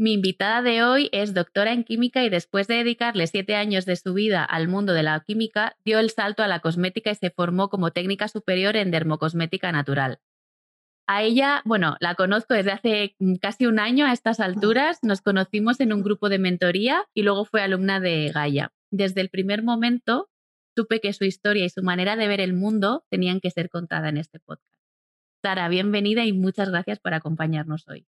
Mi invitada de hoy es doctora en química y después de dedicarle siete años de su vida al mundo de la química, dio el salto a la cosmética y se formó como técnica superior en dermocosmética natural. A ella, bueno, la conozco desde hace mm, casi un año a estas alturas. Nos conocimos en un grupo de mentoría y luego fue alumna de Gaia. Desde el primer momento supe que su historia y su manera de ver el mundo tenían que ser contada en este podcast. Sara, bienvenida y muchas gracias por acompañarnos hoy.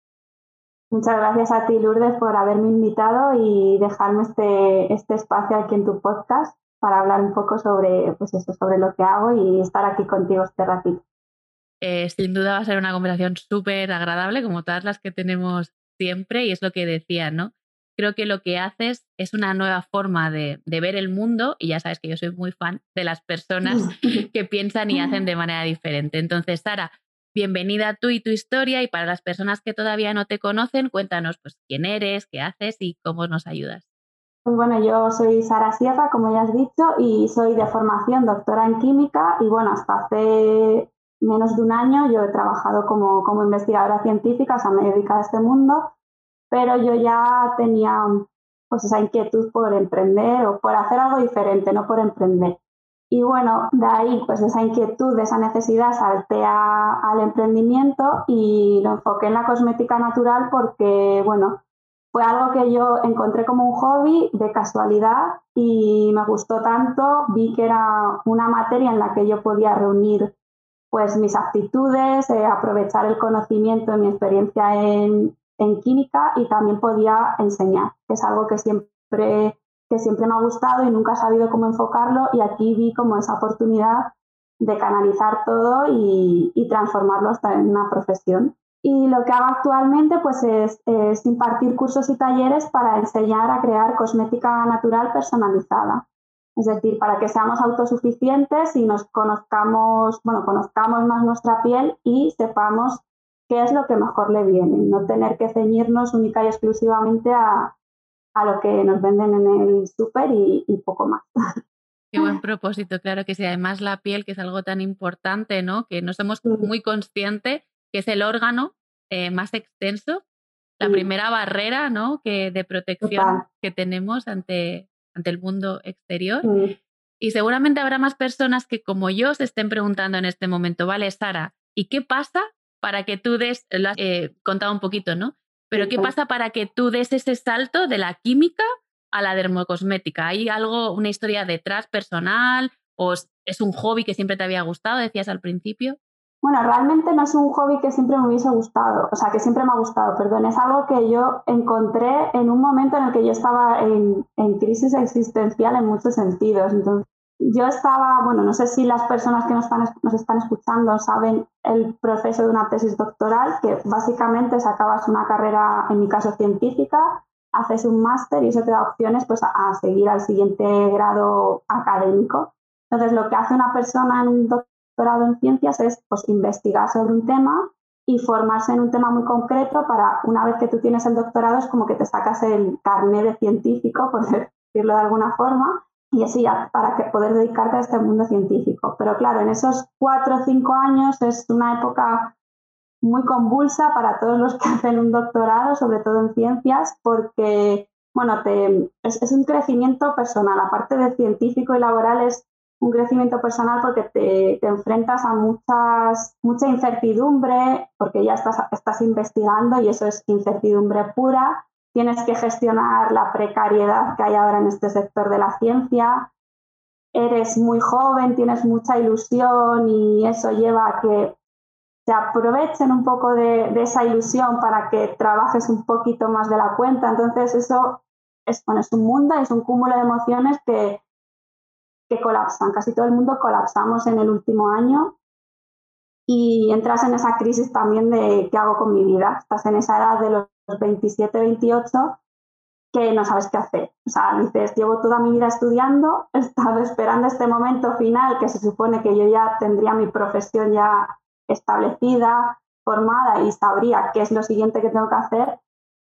Muchas gracias a ti, Lourdes, por haberme invitado y dejarme este, este espacio aquí en tu podcast para hablar un poco sobre, pues eso, sobre lo que hago y estar aquí contigo este ratito. Eh, sin duda va a ser una conversación súper agradable, como todas las que tenemos siempre, y es lo que decía, ¿no? Creo que lo que haces es una nueva forma de, de ver el mundo, y ya sabes que yo soy muy fan de las personas que piensan y hacen de manera diferente. Entonces, Sara, Bienvenida tú y tu historia y para las personas que todavía no te conocen, cuéntanos pues quién eres, qué haces y cómo nos ayudas. Pues bueno, yo soy Sara Sierra, como ya has dicho, y soy de formación doctora en química y bueno, hasta hace menos de un año yo he trabajado como, como investigadora científica, o sea, me he dedicado a este mundo, pero yo ya tenía pues esa inquietud por emprender o por hacer algo diferente, no por emprender. Y bueno, de ahí, pues esa inquietud, esa necesidad, salté al emprendimiento y lo enfoqué en la cosmética natural porque, bueno, fue algo que yo encontré como un hobby de casualidad y me gustó tanto, vi que era una materia en la que yo podía reunir pues mis aptitudes, eh, aprovechar el conocimiento de mi experiencia en, en química y también podía enseñar, que es algo que siempre que siempre me ha gustado y nunca he sabido cómo enfocarlo y aquí vi como esa oportunidad de canalizar todo y, transformarlo hasta en una profesión. Y lo que hago actualmente pues es, es, impartir cursos y talleres para enseñar a crear cosmética natural personalizada. Es decir, para que seamos autosuficientes y nos conozcamos, bueno, conozcamos más nuestra piel y sepamos qué es lo que mejor le viene. No tener que ceñirnos única y exclusivamente a, a lo que nos venden en el súper y, poco más. Qué buen propósito, claro que sí. Además la piel, que es algo tan importante, ¿no? Que no somos muy conscientes que es el órgano eh, más extenso, la primera barrera, ¿no? Que de protección que tenemos ante, ante el mundo exterior. Y seguramente habrá más personas que como yo se estén preguntando en este momento, vale, Sara, ¿y qué pasa para que tú des, lo has eh, contado un poquito, ¿no? Pero ¿qué pasa para que tú des ese salto de la química a la dermocosmética? ¿Hay algo, una historia detrás personal o es un hobby que siempre te había gustado, decías al principio? Bueno, realmente no es un hobby que siempre me hubiese gustado, o sea, que siempre me ha gustado, perdón, es algo que yo encontré en un momento en el que yo estaba en, en crisis existencial en muchos sentidos. Entonces, yo estaba, bueno, no sé si las personas que nos están, nos están escuchando saben el proceso de una tesis doctoral, que básicamente es acabas una carrera, en mi caso científica, haces un máster y eso te da opciones pues, a, seguir al siguiente grado académico. Entonces, lo que hace una persona en un doctorado en ciencias es pues, investigar sobre un tema y formarse en un tema muy concreto para, una vez que tú tienes el doctorado, es como que te sacas el carnet de científico, por decirlo de alguna forma, y así para que poder dedicarte a este mundo científico. Pero claro, en esos cuatro o cinco años es una época muy convulsa para todos los que hacen un doctorado, sobre todo en ciencias, porque bueno, te, es, un crecimiento personal, aparte de científico y laboral es un crecimiento personal porque te, te, enfrentas a muchas, mucha incertidumbre, porque ya estás, estás investigando y eso es incertidumbre pura tienes que gestionar la precariedad que hay ahora en este sector de la ciencia, eres muy joven, tienes mucha ilusión y eso lleva a que te aprovechen un poco de, esa ilusión para que trabajes un poquito más de la cuenta. Entonces eso es un mundo, es un cúmulo de emociones que, que colapsan. Casi todo el mundo colapsamos en el último año y entras en esa crisis también de qué hago con mi vida. Estás en esa edad de los 27, 28 que no sabes qué hacer. O sea, dices, llevo toda mi vida estudiando, he estado esperando este momento final que se supone que yo ya tendría mi profesión ya establecida, formada y sabría qué es lo siguiente que tengo que hacer,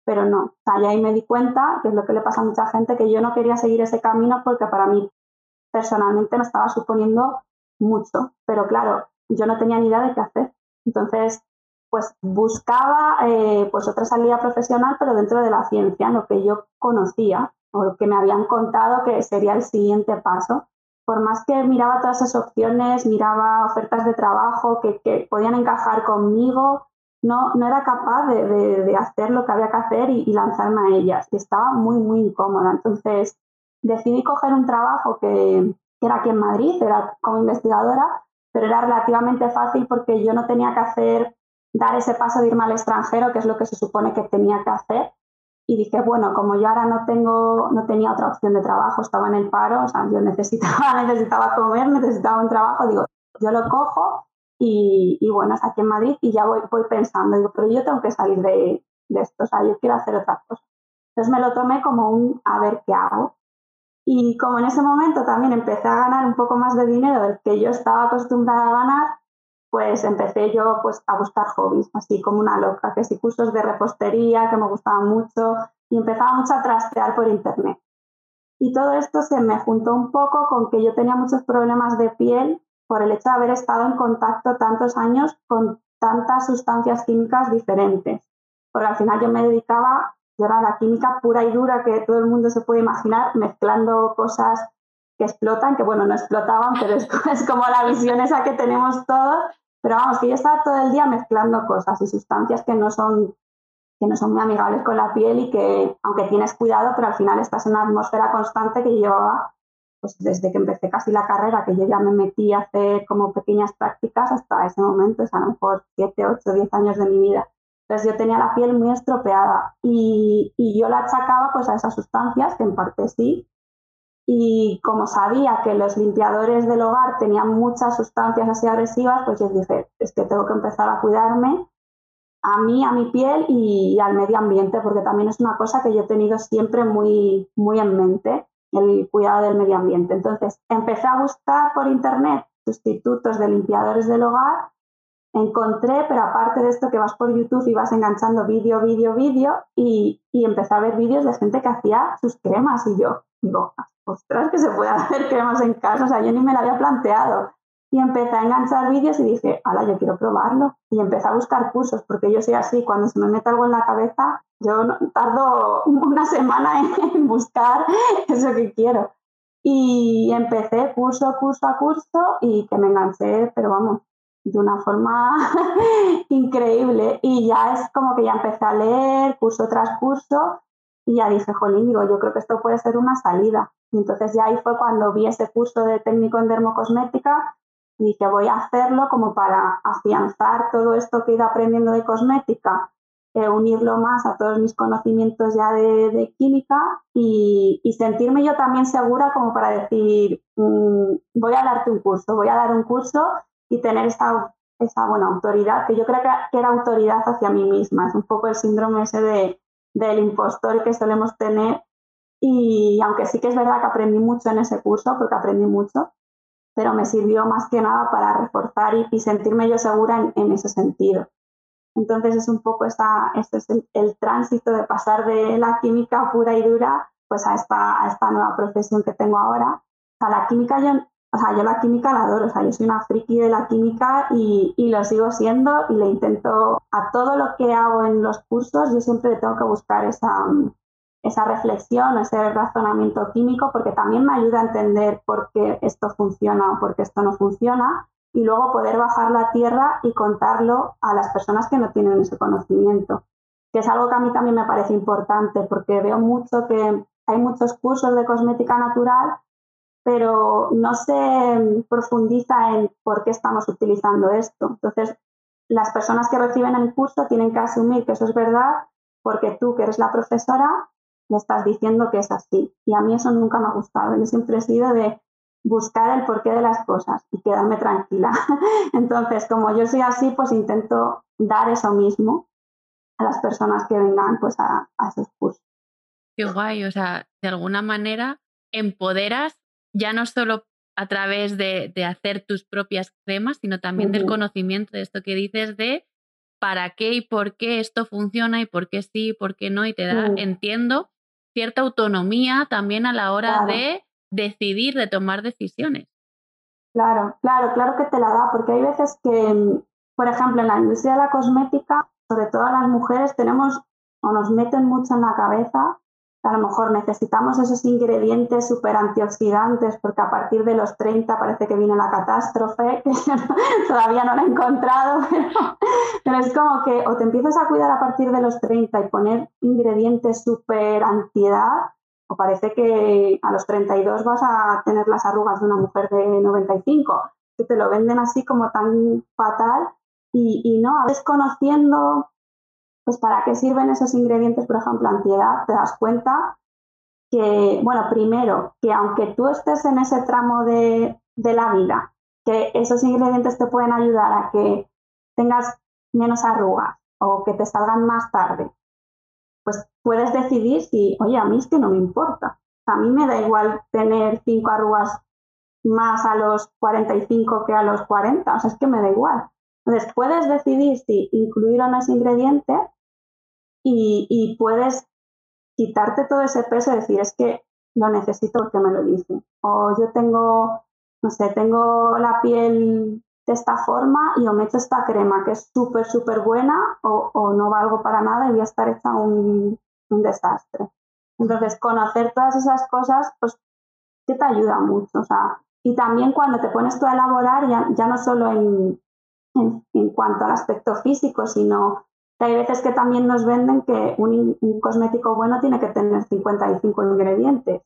pero no. O sea, y ahí me di cuenta, que es lo que le pasa a mucha gente, que yo no quería seguir ese camino porque para mí personalmente me estaba suponiendo mucho. Pero claro, yo no tenía ni idea de qué hacer. Entonces, pues buscaba eh, pues otra salida profesional, pero dentro de la ciencia, lo que yo conocía o lo que me habían contado que sería el siguiente paso. Por más que miraba todas esas opciones, miraba ofertas de trabajo que, podían encajar conmigo, no, no era capaz de, hacer lo que había que hacer y, lanzarme a ellas. Y estaba muy, muy incómoda. Entonces decidí coger un trabajo que, que era aquí en Madrid, era como investigadora, pero era relativamente fácil porque yo no tenía que hacer, dar ese paso de irme al extranjero, que es lo que se supone que tenía que hacer. Y dije, bueno, como yo ahora no tengo, no tenía otra opción de trabajo, estaba en el paro, o sea, yo necesitaba, necesitaba comer, necesitaba un trabajo, digo, yo lo cojo y, y bueno, es aquí en Madrid y ya voy, voy pensando, digo, pero yo tengo que salir de, de esto, o sea, yo quiero hacer otra cosa. Entonces me lo tomé como un a ver qué hago. Y como en ese momento también empecé a ganar un poco más de dinero del que yo estaba acostumbrada a ganar, pues empecé yo pues a buscar hobbies, así como una loca, que si cursos de repostería que me gustaban mucho y empezaba mucho a trastear por internet. Y todo esto se me juntó un poco con que yo tenía muchos problemas de piel por el hecho de haber estado en contacto tantos años con tantas sustancias químicas diferentes. Porque al final yo me dedicaba yo era la química pura y dura que todo el mundo se puede imaginar, mezclando cosas que explotan, que bueno, no explotaban, pero es, como la visión esa que tenemos todos. Pero vamos, que yo estaba todo el día mezclando cosas y sustancias que no son que no son muy amigables con la piel y que, aunque tienes cuidado, pero al final estás en una atmósfera constante que llevaba, pues desde que empecé casi la carrera, que yo ya me metí a hacer como pequeñas prácticas hasta ese momento, o sea, a lo mejor 7, 8, 10 años de mi vida. Entonces yo tenía la piel muy estropeada y, y, yo la achacaba pues a esas sustancias, que en parte sí. Y como sabía que los limpiadores del hogar tenían muchas sustancias así agresivas, pues yo dije, es que tengo que empezar a cuidarme a mí, a mi piel y, al medio ambiente, porque también es una cosa que yo he tenido siempre muy, muy en mente, el cuidado del medio ambiente. Entonces empecé a buscar por internet sustitutos de limpiadores del hogar encontré, pero aparte de esto que vas por YouTube y vas enganchando vídeo, vídeo, vídeo y, y empecé a ver vídeos de gente que hacía sus cremas y yo digo, ostras, que se puede hacer cremas en casa, o sea, yo ni me lo había planteado. Y empecé a enganchar vídeos y dije, hala, yo quiero probarlo. Y empecé a buscar cursos, porque yo soy así, cuando se me mete algo en la cabeza, yo tardo una semana en buscar eso que quiero. Y empecé curso, curso a curso y que me enganché, pero vamos, de una forma increíble. Y ya es como que ya empecé a leer curso tras curso y ya dije, jolín, digo, yo creo que esto puede ser una salida. Y entonces ya ahí fue cuando vi ese curso de técnico en dermocosmética y dije, voy a hacerlo como para afianzar todo esto que he ido aprendiendo de cosmética, eh, unirlo más a todos mis conocimientos ya de, química y, sentirme yo también segura como para decir, mm, voy a darte un curso, voy a dar un curso y tener esa, esa buena autoridad, que yo creo que, era autoridad hacia mí misma. Es un poco el síndrome ese de, del impostor que solemos tener. Y aunque sí que es verdad que aprendí mucho en ese curso, porque aprendí mucho, pero me sirvió más que nada para reforzar y, sentirme yo segura en, ese sentido. Entonces es un poco esta, este es el, tránsito de pasar de la química pura y dura pues a esta, a esta nueva profesión que tengo ahora. A la química yo o sea, yo la química la adoro, o sea, yo soy una friki de la química y, y, lo sigo siendo y le intento, a todo lo que hago en los cursos, yo siempre tengo que buscar esa, esa reflexión, ese razonamiento químico, porque también me ayuda a entender por qué esto funciona o por qué esto no funciona y luego poder bajar la tierra y contarlo a las personas que no tienen ese conocimiento, que es algo que a mí también me parece importante porque veo mucho que hay muchos cursos de cosmética natural pero no se profundiza en por qué estamos utilizando esto. Entonces, las personas que reciben el curso tienen que asumir que eso es verdad porque tú, que eres la profesora, le estás diciendo que es así. Y a mí eso nunca me ha gustado. Yo siempre he sido de buscar el porqué de las cosas y quedarme tranquila. Entonces, como yo soy así, pues intento dar eso mismo a las personas que vengan pues, a, a esos cursos. Qué guay, o sea, de alguna manera empoderas ya no solo a través de, hacer tus propias cremas, sino también del conocimiento de esto que dices de para qué y por qué esto funciona y por qué sí y por qué no, y te da, entiendo, cierta autonomía también a la hora de decidir, de tomar decisiones. Claro, claro, claro que te la da, porque hay veces que, por ejemplo, en la industria de la cosmética, sobre todo las mujeres, tenemos o nos meten mucho en la cabeza a lo mejor necesitamos esos ingredientes súper antioxidantes porque a partir de los 30 parece que viene la catástrofe, que todavía no la he encontrado, pero, es como que o te empiezas a cuidar a partir de los 30 y poner ingredientes súper antiedad, o parece que a los 32 vas a tener las arrugas de una mujer de 95, que te lo venden así como tan fatal y, y no, a conociendo pues ¿para qué sirven esos ingredientes, por ejemplo, antiedad? Te das cuenta que, bueno, primero, que aunque tú estés en ese tramo de, la vida, que esos ingredientes te pueden ayudar a que tengas menos arrugas o que te salgan más tarde, pues puedes decidir si, oye, a mí es que no me importa. A mí me da igual tener cinco arrugas más a los 45 que a los 40, o sea, es que me da igual. Entonces, puedes decidir si incluir o no ese ingrediente y, puedes quitarte todo ese peso y decir, es que lo necesito porque me lo dicen. O yo tengo, no sé, tengo la piel de esta forma y o me echo esta crema que es súper, súper buena o, o, no valgo para nada y voy a estar hecha un, un desastre. Entonces, conocer todas esas cosas, pues, que te ayuda mucho. O sea, y también cuando te pones tú a elaborar, ya, ya no solo en, en cuanto al aspecto físico, sino hay veces que también nos venden que un, cosmético bueno tiene que tener 55 ingredientes.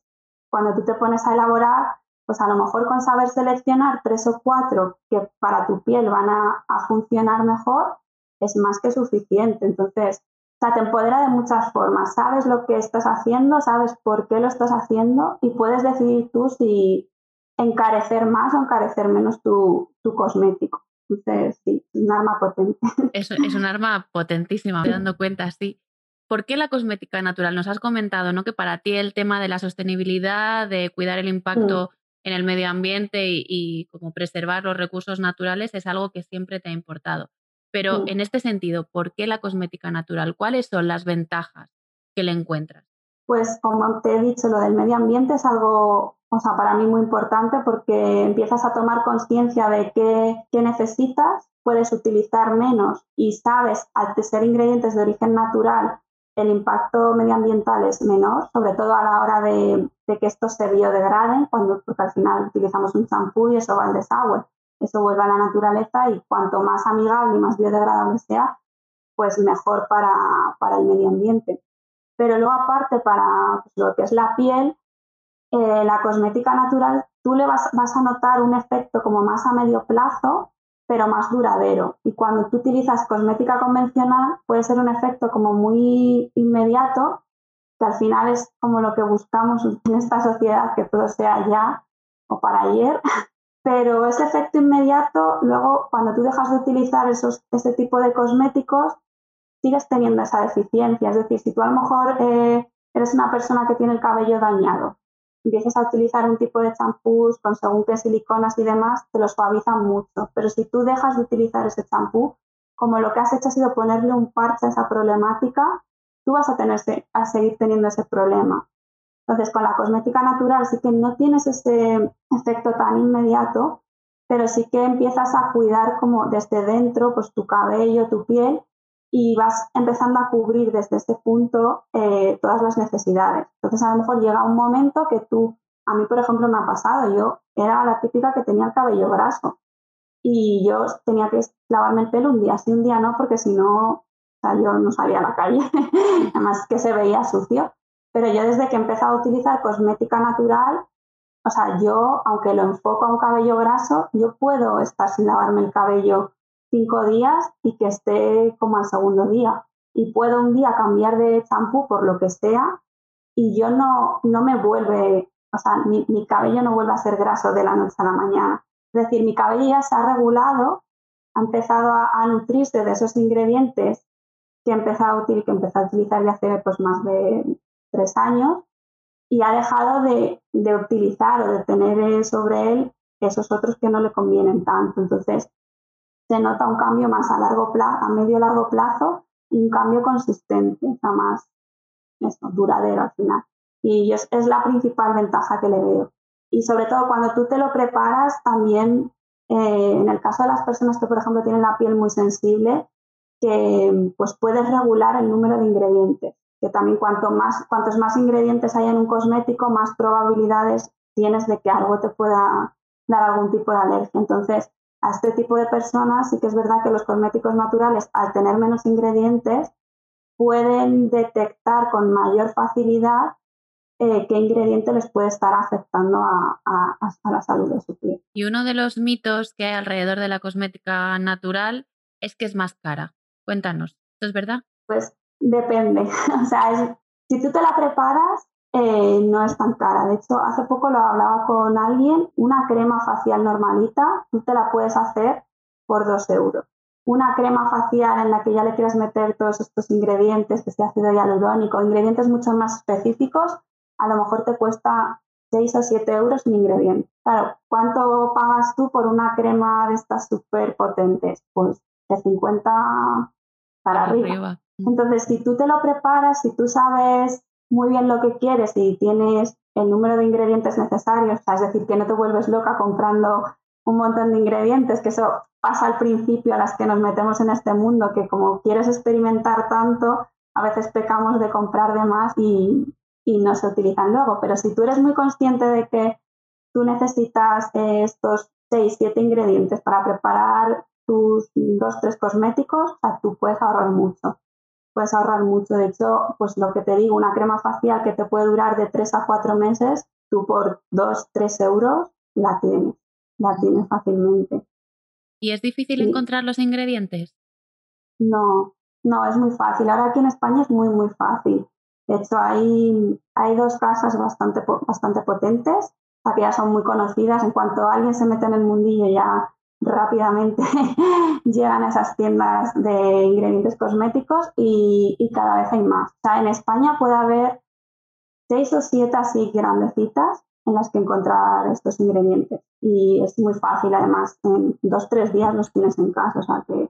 Cuando tú te pones a elaborar, pues a lo mejor con saber seleccionar tres o cuatro que para tu piel van a, funcionar mejor, es más que suficiente. Entonces, o te empodera de muchas formas. Sabes lo que estás haciendo, sabes por qué lo estás haciendo y puedes decidir tú si encarecer más o encarecer menos tu cosmético. Entonces, sí, es un arma potente. Es, es un arma potentísima, me dando cuenta, sí. ¿Por qué la cosmética natural? Nos has comentado ¿no? que para ti el tema de la sostenibilidad, de cuidar el impacto en el medio ambiente y, como preservar los recursos naturales es algo que siempre te ha importado. Pero en este sentido, ¿por qué la cosmética natural? ¿Cuáles son las ventajas que le encuentras? Pues como te he dicho, lo del medio ambiente es algo o sea, para mí muy importante porque empiezas a tomar conciencia de qué, necesitas, puedes utilizar menos y sabes, al ser ingredientes de origen natural, el impacto medioambiental es menor, sobre todo a la hora de, que estos se biodegraden, cuando, porque al final utilizamos un champú y eso va al desagüe, eso vuelve a la naturaleza y cuanto más amigable y más biodegradable sea, pues mejor para, para el medio ambiente. Pero luego aparte para pues, lo que es la piel, eh, la cosmética natural, tú le vas, vas, a notar un efecto como más a medio plazo, pero más duradero. Y cuando tú utilizas cosmética convencional, puede ser un efecto como muy inmediato, que al final es como lo que buscamos en esta sociedad, que todo sea ya o para ayer. Pero ese efecto inmediato, luego cuando tú dejas de utilizar esos, ese tipo de cosméticos, sigues teniendo esa deficiencia. Es decir, si tú a lo mejor eh, eres una persona que tiene el cabello dañado empiezas a utilizar un tipo de champús con según qué siliconas y demás, te lo suavizan mucho. Pero si tú dejas de utilizar ese champú, como lo que has hecho ha sido ponerle un parche a esa problemática, tú vas a, tener, a seguir teniendo ese problema. Entonces, con la cosmética natural sí que no tienes ese efecto tan inmediato, pero sí que empiezas a cuidar como desde dentro, pues tu cabello, tu piel, y vas empezando a cubrir desde ese punto eh, todas las necesidades. Entonces a lo mejor llega un momento que tú, a mí por ejemplo me ha pasado, yo era la típica que tenía el cabello graso y yo tenía que lavarme el pelo un día sí, un día no, porque si no, o yo no salía a la calle, además que se veía sucio. Pero yo desde que he empezado a utilizar cosmética natural, o sea, yo, aunque lo enfoco a un cabello graso, yo puedo estar sin lavarme el cabello cinco días y que esté como al segundo día. Y puedo un día cambiar de champú por lo que sea y yo no, no me vuelve, o sea, mi, cabello no vuelve a ser graso de la noche a la mañana. Es decir, mi cabello ya se ha regulado, ha empezado a, nutrirse de esos ingredientes que he empezado a utilizar, que empecé a utilizar ya hace pues, más de tres años y ha dejado de, de utilizar o de tener sobre él esos otros que no le convienen tanto. Entonces, se nota un cambio más a largo plazo, medio largo plazo un cambio consistente, o sea, más duradero al final. Y es, es, la principal ventaja que le veo. Y sobre todo cuando tú te lo preparas, también eh, en el caso de las personas que, por ejemplo, tienen la piel muy sensible, que pues puedes regular el número de ingredientes. Que también cuanto más, cuantos más ingredientes hay en un cosmético, más probabilidades tienes de que algo te pueda dar algún tipo de alergia. Entonces, a este tipo de personas sí que es verdad que los cosméticos naturales, al tener menos ingredientes, pueden detectar con mayor facilidad eh, qué ingrediente les puede estar afectando a, la salud de su piel. Y uno de los mitos que hay alrededor de la cosmética natural es que es más cara. Cuéntanos, ¿esto es verdad? Pues depende. o sea, si tú te la preparas, eh, no es tan cara. De hecho, hace poco lo hablaba con alguien, una crema facial normalita, tú te la puedes hacer por dos euros. Una crema facial en la que ya le quieras meter todos estos ingredientes, que sea ácido hialurónico, ingredientes mucho más específicos, a lo mejor te cuesta 6 o 7 euros un ingrediente. Claro, ¿cuánto pagas tú por una crema de estas súper potentes? Pues de 50 para arriba. Entonces, si tú te lo preparas, si tú sabes muy bien lo que quieres y tienes el número de ingredientes necesarios, es decir, que no te vuelves loca comprando un montón de ingredientes, que eso pasa al principio a las que nos metemos en este mundo, que como quieres experimentar tanto, a veces pecamos de comprar de más y, no se utilizan luego. Pero si tú eres muy consciente de que tú necesitas estos 6, 7 ingredientes para preparar tus dos, tres cosméticos, tú puedes ahorrar mucho puedes ahorrar mucho. De hecho, pues lo que te digo, una crema facial que te puede durar de 3 a 4 meses, tú por 2, 3 euros la tienes, la tienes fácilmente. ¿Y es difícil encontrar los ingredientes? No, no, es muy fácil. Ahora aquí en España es muy, muy fácil. De hecho, hay, hay dos casas bastante, bastante potentes, que ya son muy conocidas. En cuanto alguien se mete en el mundillo ya rápidamente llegan a esas tiendas de ingredientes cosméticos y, cada vez hay más. O sea, en España puede haber seis o siete así grandecitas en las que encontrar estos ingredientes. Y es muy fácil, además, en dos o tres días los tienes en casa. O sea que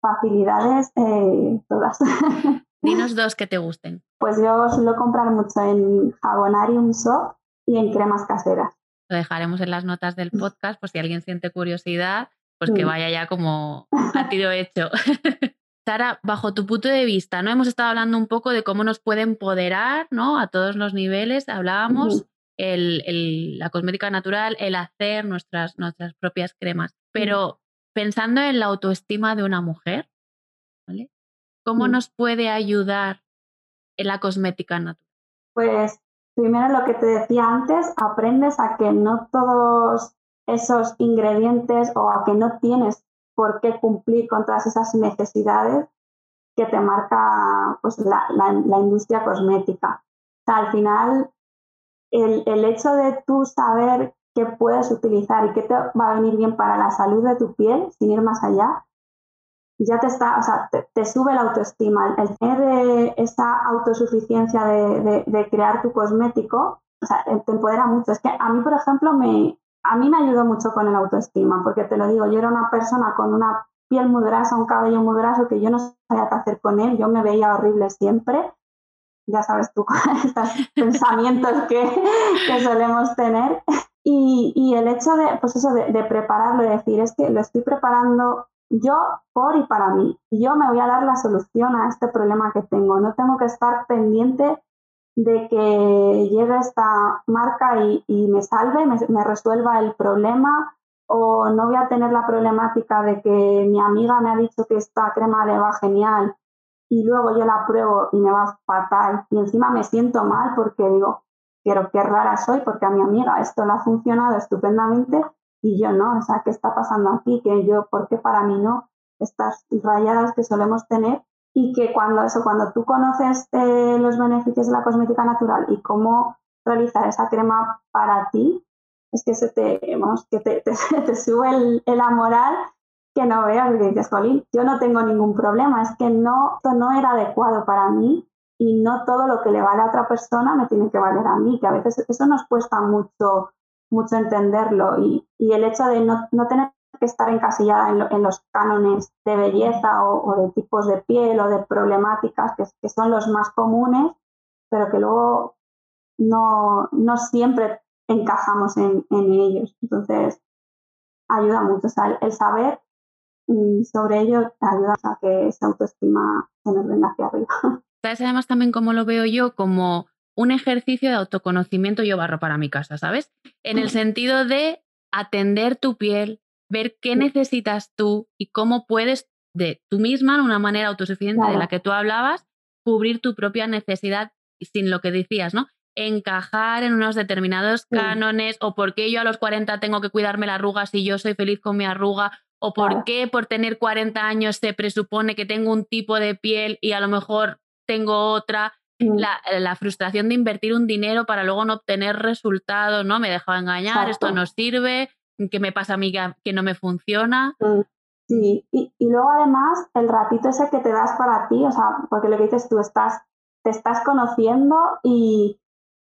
facilidades eh, todas. Dinos dos que te gusten. Pues yo suelo comprar mucho en Jabonarium Soft y en cremas caseras. Lo dejaremos en las notas del podcast por si alguien siente curiosidad, pues que vaya ya como a tiro hecho. Sara, bajo tu punto de vista, ¿no? Hemos estado hablando un poco de cómo nos puede empoderar, ¿no? A todos los niveles. Hablábamos el, la cosmética natural, el hacer nuestras, nuestras propias cremas. Pero pensando en la autoestima de una mujer, ¿vale? ¿Cómo nos puede ayudar en la cosmética natural? Pues Primero lo que te decía antes, aprendes a que no todos esos ingredientes o a que no tienes por qué cumplir con todas esas necesidades que te marca pues, la, industria cosmética. al final, el, el hecho de tú saber qué puedes utilizar y qué te va a venir bien para la salud de tu piel, sin ir más allá, ya te está, o sea, te, sube la autoestima. El tener eh, esa autosuficiencia de, crear tu cosmético, o sea, te empodera mucho. Es que a mí, por ejemplo, me, a mí me ayudó mucho con el autoestima, porque te lo digo, yo era una persona con una piel muy grasa, un cabello muy graso, que yo no sabía qué hacer con él, yo me veía horrible siempre. Ya sabes tú, estos pensamientos que, que solemos tener. Y, y, el hecho de, pues eso, de, de prepararlo y decir, es que lo estoy preparando yo por y para mí. Yo me voy a dar la solución a este problema que tengo. No tengo que estar pendiente de que llegue esta marca y, me salve, me, resuelva el problema o no voy a tener la problemática de que mi amiga me ha dicho que esta crema le va genial y luego yo la pruebo y me va fatal y encima me siento mal porque digo, quiero qué rara soy porque a mi amiga esto le ha funcionado estupendamente y yo no, o sea, ¿qué está pasando aquí? Que yo, ¿por qué para mí no? Estas rayadas que solemos tener y que cuando eso, cuando tú conoces eh, los beneficios de la cosmética natural y cómo realizar esa crema para ti, es que se te, vamos, que te, te, sube el, el moral que no veas y dices, Jolín, yo no tengo ningún problema, es que no, esto no era adecuado para mí y no todo lo que le vale a otra persona me tiene que valer a mí, que a veces eso nos cuesta mucho, mucho entenderlo y, el hecho de no, tener que estar encasillada en, los cánones de belleza o, de tipos de piel o de problemáticas que, son los más comunes, pero que luego no, no siempre encajamos en, en, ellos. Entonces, ayuda mucho. el saber mm, sobre ello ayuda a que esa autoestima se nos venga hacia arriba. ¿Sabes además también como lo veo yo? Como un ejercicio de autoconocimiento yo barro para mi casa, ¿sabes? En el sentido de atender tu piel, ver qué necesitas tú y cómo puedes de tú misma, de una manera autosuficiente de la que tú hablabas, cubrir tu propia necesidad sin lo que decías, ¿no? encajar en unos determinados cánones o por qué yo a los 40 tengo que cuidarme la arruga si yo soy feliz con mi arruga o por qué por tener 40 años se presupone que tengo un tipo de piel y a lo mejor tengo otra. Mm. La, frustración de invertir un dinero para luego no obtener resultados, ¿no? Me dejado engañar, esto no sirve, ¿qué me pasa a mí que, no me funciona? Mm. Sí, y, y, luego además el ratito ese que te das para ti, o sea, porque lo que dices tú, estás, te estás conociendo y,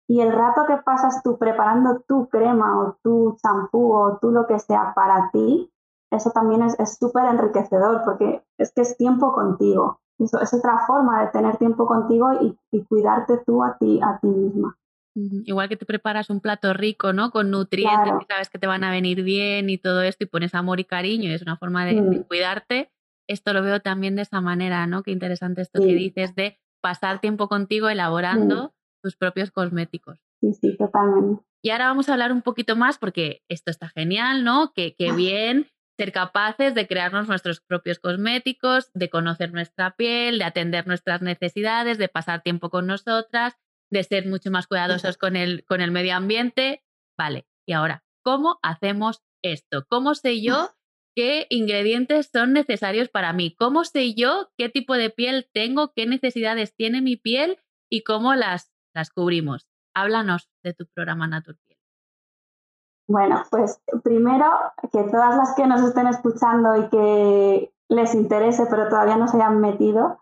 y el rato que pasas tú preparando tu crema o tu champú o tú lo que sea para ti, eso también es súper enriquecedor porque es que es tiempo contigo. Eso es otra forma de tener tiempo contigo y, cuidarte tú a ti, a ti misma. Igual que te preparas un plato rico, ¿no? Con nutrientes que sabes que te van a venir bien y todo esto y pones amor y cariño y es una forma de, cuidarte. Esto lo veo también de esa manera, ¿no? Qué interesante esto que dices de pasar tiempo contigo elaborando tus propios cosméticos. Sí, sí, totalmente. Y ahora vamos a hablar un poquito más porque esto está genial, ¿no? Que, que bien ser capaces de crearnos nuestros propios cosméticos, de conocer nuestra piel, de atender nuestras necesidades, de pasar tiempo con nosotras, de ser mucho más cuidadosos con el, con el medio ambiente. Vale, y ahora, ¿cómo hacemos esto? ¿Cómo sé yo qué ingredientes son necesarios para mí? ¿Cómo sé yo qué tipo de piel tengo, qué necesidades tiene mi piel y cómo las las cubrimos. Háblanos de tu programa Naturpiel. Bueno, pues primero que todas las que nos estén escuchando y que les interese, pero todavía no se hayan metido,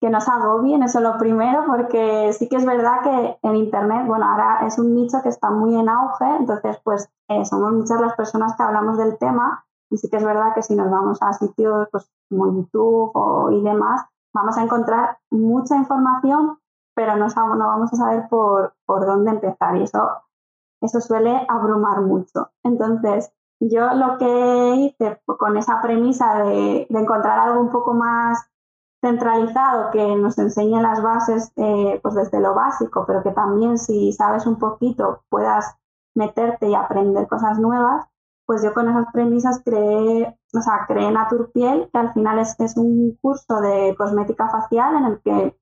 que nos agobien, eso es lo primero, porque sí que es verdad que en Internet, bueno, ahora es un nicho que está muy en auge, entonces pues eh, somos muchas las personas que hablamos del tema y sí que es verdad que si nos vamos a sitios pues, como YouTube o, y demás, vamos a encontrar mucha información, pero no, no vamos a saber por, por dónde empezar y eso, eso suele abrumar mucho. Entonces, yo lo que hice con esa premisa de, encontrar algo un poco más centralizado que nos enseñe las bases eh, pues desde lo básico, pero que también si sabes un poquito puedas meterte y aprender cosas nuevas, pues yo con esas premisas creé, o sea, creé Naturpiel, que al final es, es un curso de cosmética facial en el que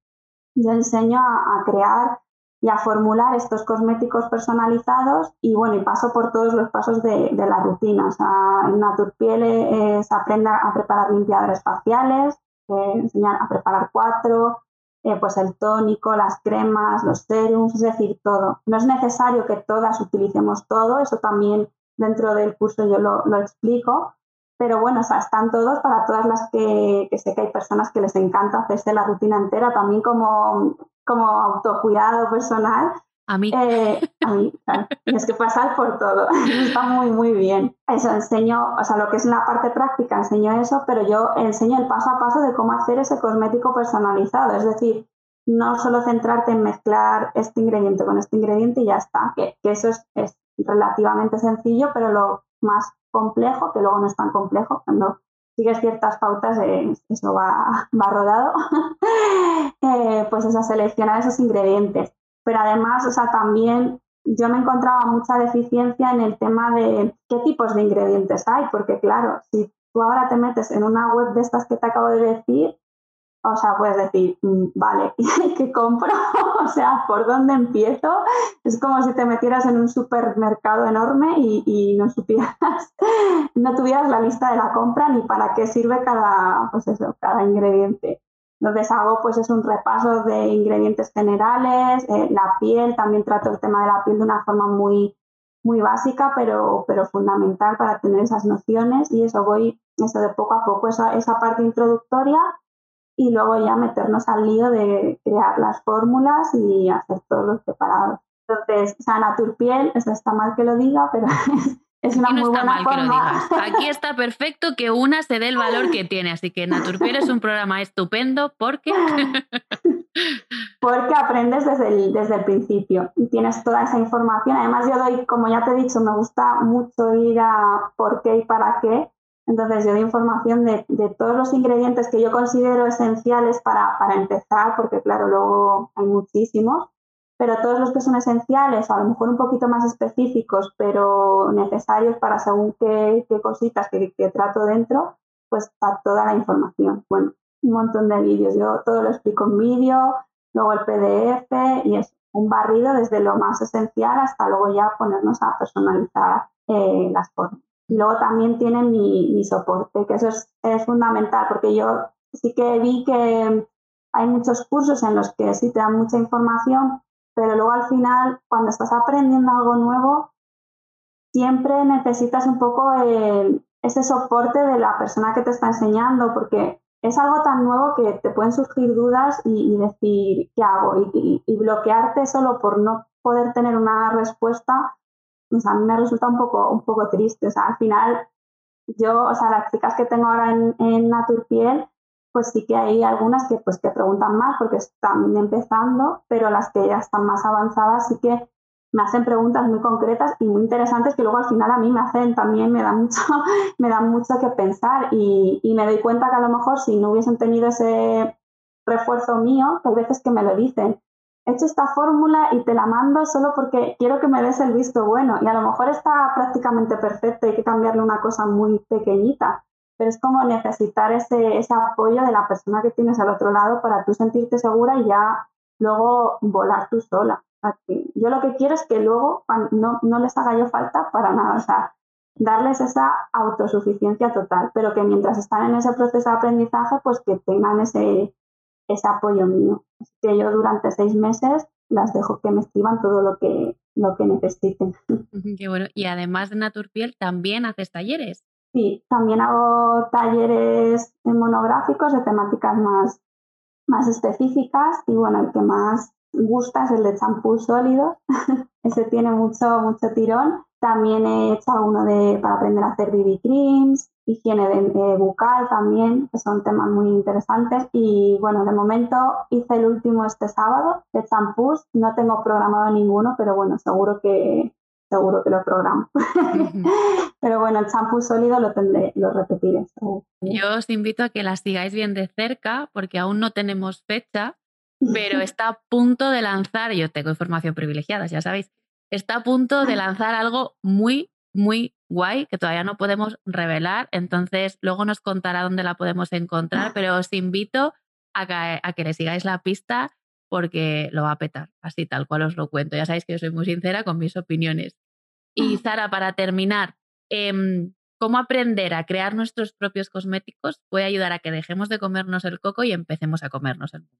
yo enseño a, crear y a formular estos cosméticos personalizados y bueno, y paso por todos los pasos de, la rutina. O sea, en Naturpiel eh, se aprende a preparar limpiadores faciales, eh, enseñar a preparar cuatro, eh, pues el tónico, las cremas, los serums, es decir, todo. No es necesario que todas utilicemos todo, eso también dentro del curso yo lo, lo explico, pero bueno, o sea, están todos para todas las que, sé que hay personas que les encanta hacerse la rutina entera, también como, como autocuidado personal. A mí. Eh, a mí, claro, tienes que pasar por todo. Está muy, muy bien. Eso enseño, o sea, lo que es la parte práctica, enseño eso, pero yo enseño el paso a paso de cómo hacer ese cosmético personalizado. Es decir, no solo centrarte en mezclar este ingrediente con este ingrediente y ya está, que, que eso es, es relativamente sencillo, pero lo más complejo, que luego no es tan complejo, cuando sigues ciertas pautas, eh, eso va, va rodado, eh, pues es a seleccionar esos ingredientes. Pero además, o sea, también yo me encontraba mucha deficiencia en el tema de qué tipos de ingredientes hay, porque claro, si tú ahora te metes en una web de estas que te acabo de decir, o sea, puedes decir, mm, vale, ¿qué compro? o sea, ¿por dónde empiezo? Es como si te metieras en un supermercado enorme y, no supieras, no tuvieras la lista de la compra ni para qué sirve cada, pues eso, cada ingrediente. Entonces hago pues es un repaso de ingredientes generales, eh, la piel, también trato el tema de la piel de una forma muy, muy básica, pero, pero fundamental para tener esas nociones y eso voy, eso de poco a poco, esa, esa parte introductoria y luego ya meternos al lío de crear las fórmulas y hacer todos los preparados. Entonces, o sea, Naturpiel, eso está mal que lo diga, pero es una muy buena mal forma. que lo digas. Aquí está perfecto que una se dé el valor que tiene, así que Naturpiel es un programa estupendo porque... porque aprendes desde el, desde el principio y tienes toda esa información. Además, yo doy, como ya te he dicho, me gusta mucho ir a por qué y para qué. Entonces, yo doy información de, de todos los ingredientes que yo considero esenciales para, para empezar, porque claro, luego hay muchísimos pero todos los que son esenciales, a lo mejor un poquito más específicos, pero necesarios para según qué, qué cositas que, que, trato dentro, pues está toda la información. Bueno, un montón de vídeos, yo todo lo explico en vídeo, luego el PDF y es un barrido desde lo más esencial hasta luego ya ponernos a personalizar eh, las formas. Luego también tienen mi, mi soporte, que eso es, es fundamental, porque yo sí que vi que hay muchos cursos en los que sí te dan mucha información, pero luego al final, cuando estás aprendiendo algo nuevo, siempre necesitas un poco ese soporte de la persona que te está enseñando, porque es algo tan nuevo que te pueden surgir dudas y, decir, ¿qué hago? Y, bloquearte solo por no poder tener una respuesta, pues a mí me resulta un poco, un poco triste. O sea, al final, yo, o sea, las chicas que tengo ahora en, en Naturpiel, pues sí que hay algunas que, pues, que preguntan más porque están empezando, pero las que ya están más avanzadas sí que me hacen preguntas muy concretas y muy interesantes que luego al final a mí me hacen también, me dan mucho, me dan mucho que pensar y, y me doy cuenta que a lo mejor si no hubiesen tenido ese refuerzo mío, que hay veces que me lo dicen, hecho esta fórmula y te la mando solo porque quiero que me des el visto bueno y a lo mejor está prácticamente perfecto, hay que cambiarle una cosa muy pequeñita, pero es como necesitar ese, ese apoyo de la persona que tienes al otro lado para tú sentirte segura y ya luego volar tú sola. yo lo que quiero es que luego no, no les haga yo falta para nada, o sea, darles esa autosuficiencia total, pero que mientras están en ese proceso de aprendizaje, pues que tengan ese, ese apoyo mío. Que yo durante seis meses las dejo que me escriban todo lo que, lo que necesiten. Qué bueno. Y además de Naturpiel, también haces talleres. Sí, también hago talleres monográficos de temáticas más, más específicas y bueno, el que más gusta es el de champú sólido. Ese tiene mucho, mucho tirón. También he hecho alguno de, para aprender a hacer BB creams, higiene bucal también, que son temas muy interesantes. Y bueno, de momento hice el último este sábado de champús. No tengo programado ninguno, pero bueno, seguro que, seguro que lo programo. Pero bueno, el champú sólido lo tendré, lo repetiré. Yo os invito a que la sigáis bien de cerca porque aún no tenemos fecha, pero está a punto de lanzar, yo tengo información privilegiada, ya sabéis, está a punto de lanzar algo muy, muy guay que todavía no podemos revelar, entonces luego nos contará dónde la podemos encontrar, pero os invito a que, a que le sigáis la pista porque lo va a petar, así tal cual os lo cuento. Ya sabéis que yo soy muy sincera con mis opiniones. Y Sara, para terminar, em, ¿cómo aprender a crear nuestros propios cosméticos puede ayudar a que dejemos de comernos el coco y empecemos a comernos el mundo?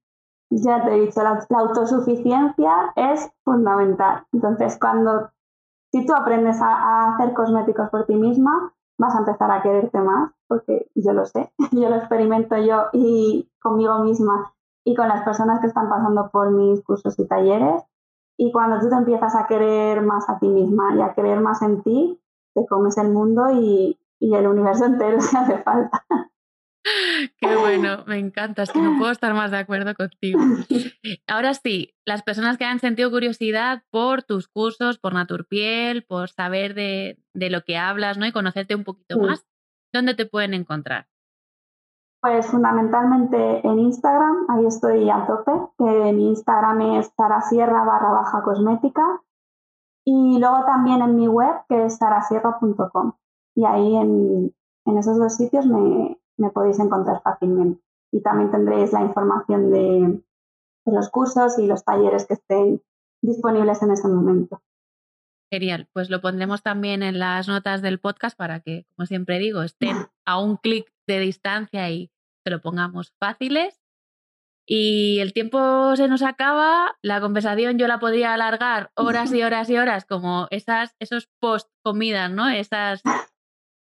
Ya te he dicho, la, autosuficiencia es fundamental. Entonces, cuando, si tú aprendes a hacer cosméticos por ti misma, vas a empezar a quererte más, porque yo lo sé, yo lo experimento yo y conmigo misma y con las personas que están pasando por mis cursos y talleres. Y cuando tú te empiezas a querer más a ti misma y a creer más en ti, te comes el mundo y, y el universo entero si hace falta. Qué bueno, me encanta, es que no puedo estar más de acuerdo contigo. Ahora sí, las personas que han sentido curiosidad por tus cursos, por Naturpiel, por saber de, de lo que hablas ¿no? y conocerte un poquito más, ¿dónde te pueden encontrar? Pues fundamentalmente en Instagram, ahí estoy a tope, que mi Instagram es sarasierra barra baja cosmética y luego también en mi web que es sarasierra.com y ahí en, en, esos dos sitios me, me, podéis encontrar fácilmente y también tendréis la información de, los cursos y los talleres que estén disponibles en ese momento. Genial, pues lo pondremos también en las notas del podcast para que, como siempre digo, estén a un clic de distancia y se lo pongamos fáciles. Y el tiempo se nos acaba, la conversación yo la podría alargar horas y horas y horas, como esas, esos post comidas, ¿no? Esas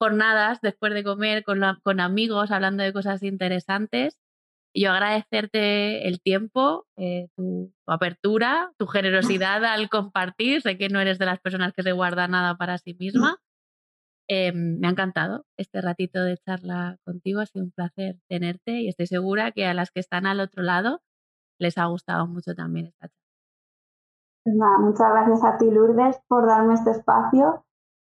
jornadas después de comer con, con amigos hablando de cosas interesantes. yo agradecerte el tiempo, eh, tu, apertura, tu generosidad al compartir. Sé que no eres de las personas que se guarda nada para sí misma. Em, me ha encantado este ratito de charla contigo, ha sido un placer tenerte y estoy segura que a las que están al otro lado les ha gustado mucho también esta charla. Pues muchas gracias a ti Lourdes por darme este espacio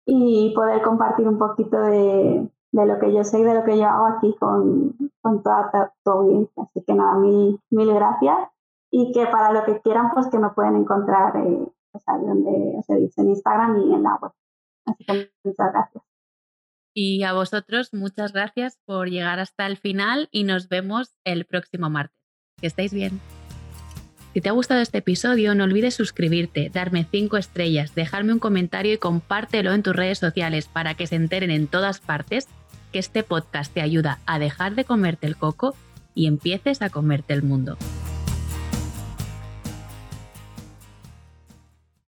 y poder compartir un poquito de, de lo que yo sé y de lo que yo hago aquí con, con toda tu, audiencia. Así que nada, mil, mil gracias y que para lo que quieran, pues que me pueden encontrar eh, pues ahí donde en Instagram y en la web. Así que muchas gracias. Y a vosotros, muchas gracias por llegar hasta el final y nos vemos el próximo martes. Que estéis bien. Si te ha gustado este episodio, no olvides suscribirte, darme 5 estrellas, dejarme un comentario y compártelo en tus redes sociales para que se enteren en todas partes que este podcast te ayuda a dejar de comerte el coco y empieces a comerte el mundo.